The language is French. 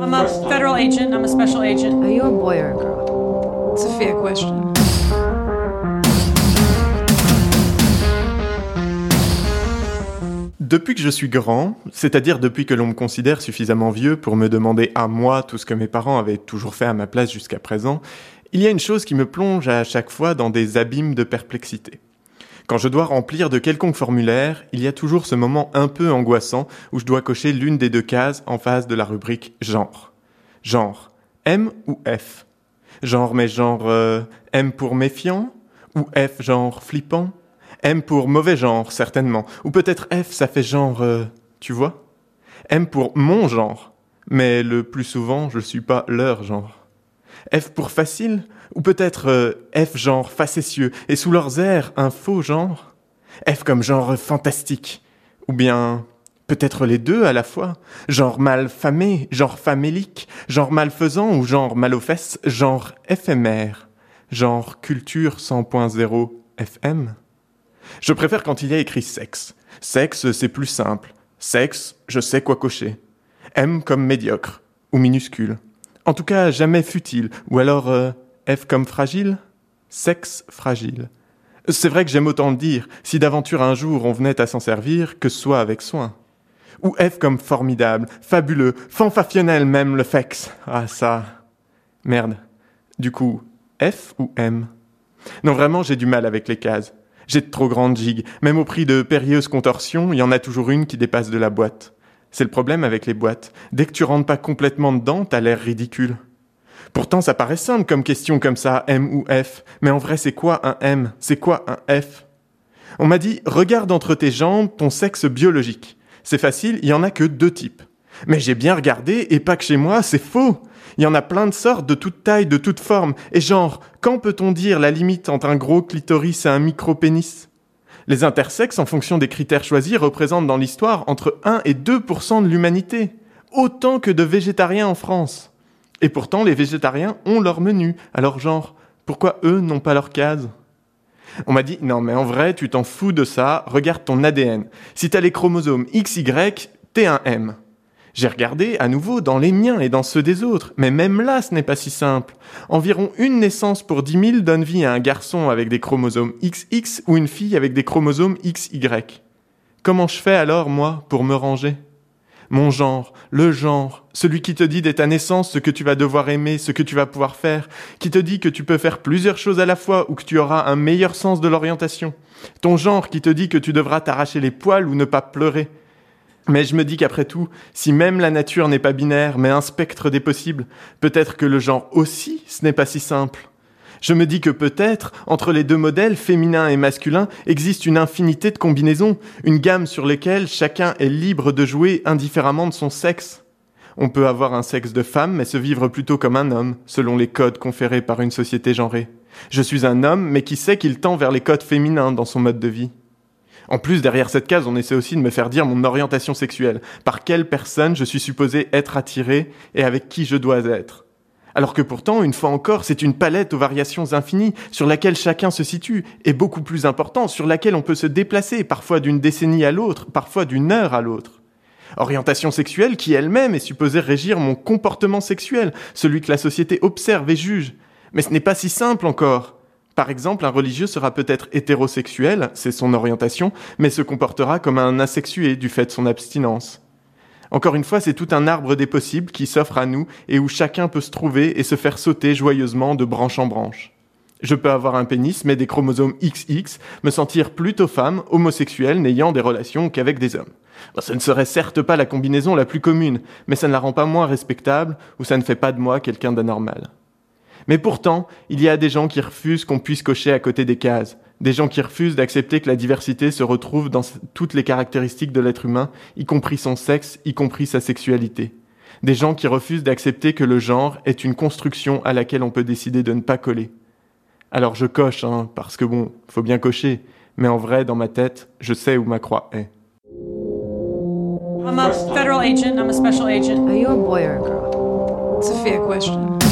I'm a federal agent. I'm a special agent. Are you a boy or a girl? It's a fair question. Depuis que je suis grand, c'est-à-dire depuis que l'on me considère suffisamment vieux pour me demander à moi tout ce que mes parents avaient toujours fait à ma place jusqu'à présent, il y a une chose qui me plonge à chaque fois dans des abîmes de perplexité. Quand je dois remplir de quelconque formulaire, il y a toujours ce moment un peu angoissant où je dois cocher l'une des deux cases en face de la rubrique genre. Genre, M ou F? Genre, mais genre euh, M pour méfiant Ou F genre flippant? M pour mauvais genre, certainement. Ou peut-être F, ça fait genre, euh, tu vois? M pour mon genre. Mais le plus souvent, je suis pas leur genre. F pour facile Ou peut-être euh, F genre facétieux et sous leurs airs un faux genre? F comme genre fantastique Ou bien peut-être les deux à la fois? Genre mal famé, genre famélique, genre malfaisant ou genre mal aux fesses, genre éphémère, genre culture 100.0 FM Je préfère quand il y a écrit sexe. Sexe, c'est plus simple. Sexe, je sais quoi cocher. M comme médiocre ou minuscule. En tout cas, jamais futile. Ou alors euh, F comme fragile Sexe fragile. C'est vrai que j'aime autant le dire, si d'aventure un jour on venait à s'en servir, que soit avec soin. Ou F comme formidable, fabuleux, fanfafionnel même le fex. Ah ça. Merde. Du coup, F ou M? Non vraiment j'ai du mal avec les cases. J'ai de trop grandes gigues. Même au prix de périlleuses contorsions, il y en a toujours une qui dépasse de la boîte. C'est le problème avec les boîtes. Dès que tu rentres pas complètement dedans, t'as l'air ridicule. Pourtant, ça paraît simple comme question comme ça, M ou F. Mais en vrai, c'est quoi un M? C'est quoi un F? On m'a dit, regarde entre tes jambes ton sexe biologique. C'est facile, il y en a que deux types. Mais j'ai bien regardé, et pas que chez moi, c'est faux. Il y en a plein de sortes, de toutes tailles, de toutes formes. Et genre, quand peut-on dire la limite entre un gros clitoris et un micro-pénis? Les intersexes, en fonction des critères choisis, représentent dans l'histoire entre 1 et 2% de l'humanité. Autant que de végétariens en France. Et pourtant, les végétariens ont leur menu. Alors genre, pourquoi eux n'ont pas leur case? On m'a dit, non mais en vrai, tu t'en fous de ça, regarde ton ADN. Si t'as les chromosomes XY, t'es un M. J'ai regardé à nouveau dans les miens et dans ceux des autres, mais même là ce n'est pas si simple. Environ une naissance pour 10 000 donne vie à un garçon avec des chromosomes XX ou une fille avec des chromosomes XY. Comment je fais alors, moi, pour me ranger? Mon genre, le genre, celui qui te dit dès ta naissance ce que tu vas devoir aimer, ce que tu vas pouvoir faire, qui te dit que tu peux faire plusieurs choses à la fois ou que tu auras un meilleur sens de l'orientation. Ton genre qui te dit que tu devras t'arracher les poils ou ne pas pleurer. Mais je me dis qu'après tout, si même la nature n'est pas binaire, mais un spectre des possibles, peut-être que le genre aussi, ce n'est pas si simple. Je me dis que peut-être, entre les deux modèles, féminin et masculin, existe une infinité de combinaisons, une gamme sur lesquelles chacun est libre de jouer indifféremment de son sexe. On peut avoir un sexe de femme, mais se vivre plutôt comme un homme, selon les codes conférés par une société genrée. Je suis un homme, mais qui sait qu'il tend vers les codes féminins dans son mode de vie? En plus, derrière cette case, on essaie aussi de me faire dire mon orientation sexuelle, par quelle personne je suis supposé être attiré et avec qui je dois être? Alors que pourtant, une fois encore, c'est une palette aux variations infinies sur laquelle chacun se situe, et beaucoup plus important, sur laquelle on peut se déplacer, parfois d'une décennie à l'autre, parfois d'une heure à l'autre. Orientation sexuelle qui elle-même est supposée régir mon comportement sexuel, celui que la société observe et juge. Mais ce n'est pas si simple encore. Par exemple, un religieux sera peut-être hétérosexuel, c'est son orientation, mais se comportera comme un asexué du fait de son abstinence. Encore une fois, c'est tout un arbre des possibles qui s'offre à nous et où chacun peut se trouver et se faire sauter joyeusement de branche en branche. Je peux avoir un pénis, mais des chromosomes XX, me sentir plutôt femme, homosexuelle, n'ayant des relations qu'avec des hommes. Ce ne serait certes pas la combinaison la plus commune, mais ça ne la rend pas moins respectable, ou ça ne fait pas de moi quelqu'un d'anormal. Mais pourtant, il y a des gens qui refusent qu'on puisse cocher à côté des cases, des gens qui refusent d'accepter que la diversité se retrouve dans toutes les caractéristiques de l'être humain, y compris son sexe, y compris sa sexualité. Des gens qui refusent d'accepter que le genre est une construction à laquelle on peut décider de ne pas coller. Alors je coche, hein, parce que bon, faut bien cocher, mais en vrai, dans ma tête, je sais où ma croix est. I'm a federal agent. I'm a special agent. Are you a boy or a girl? It's a fair question.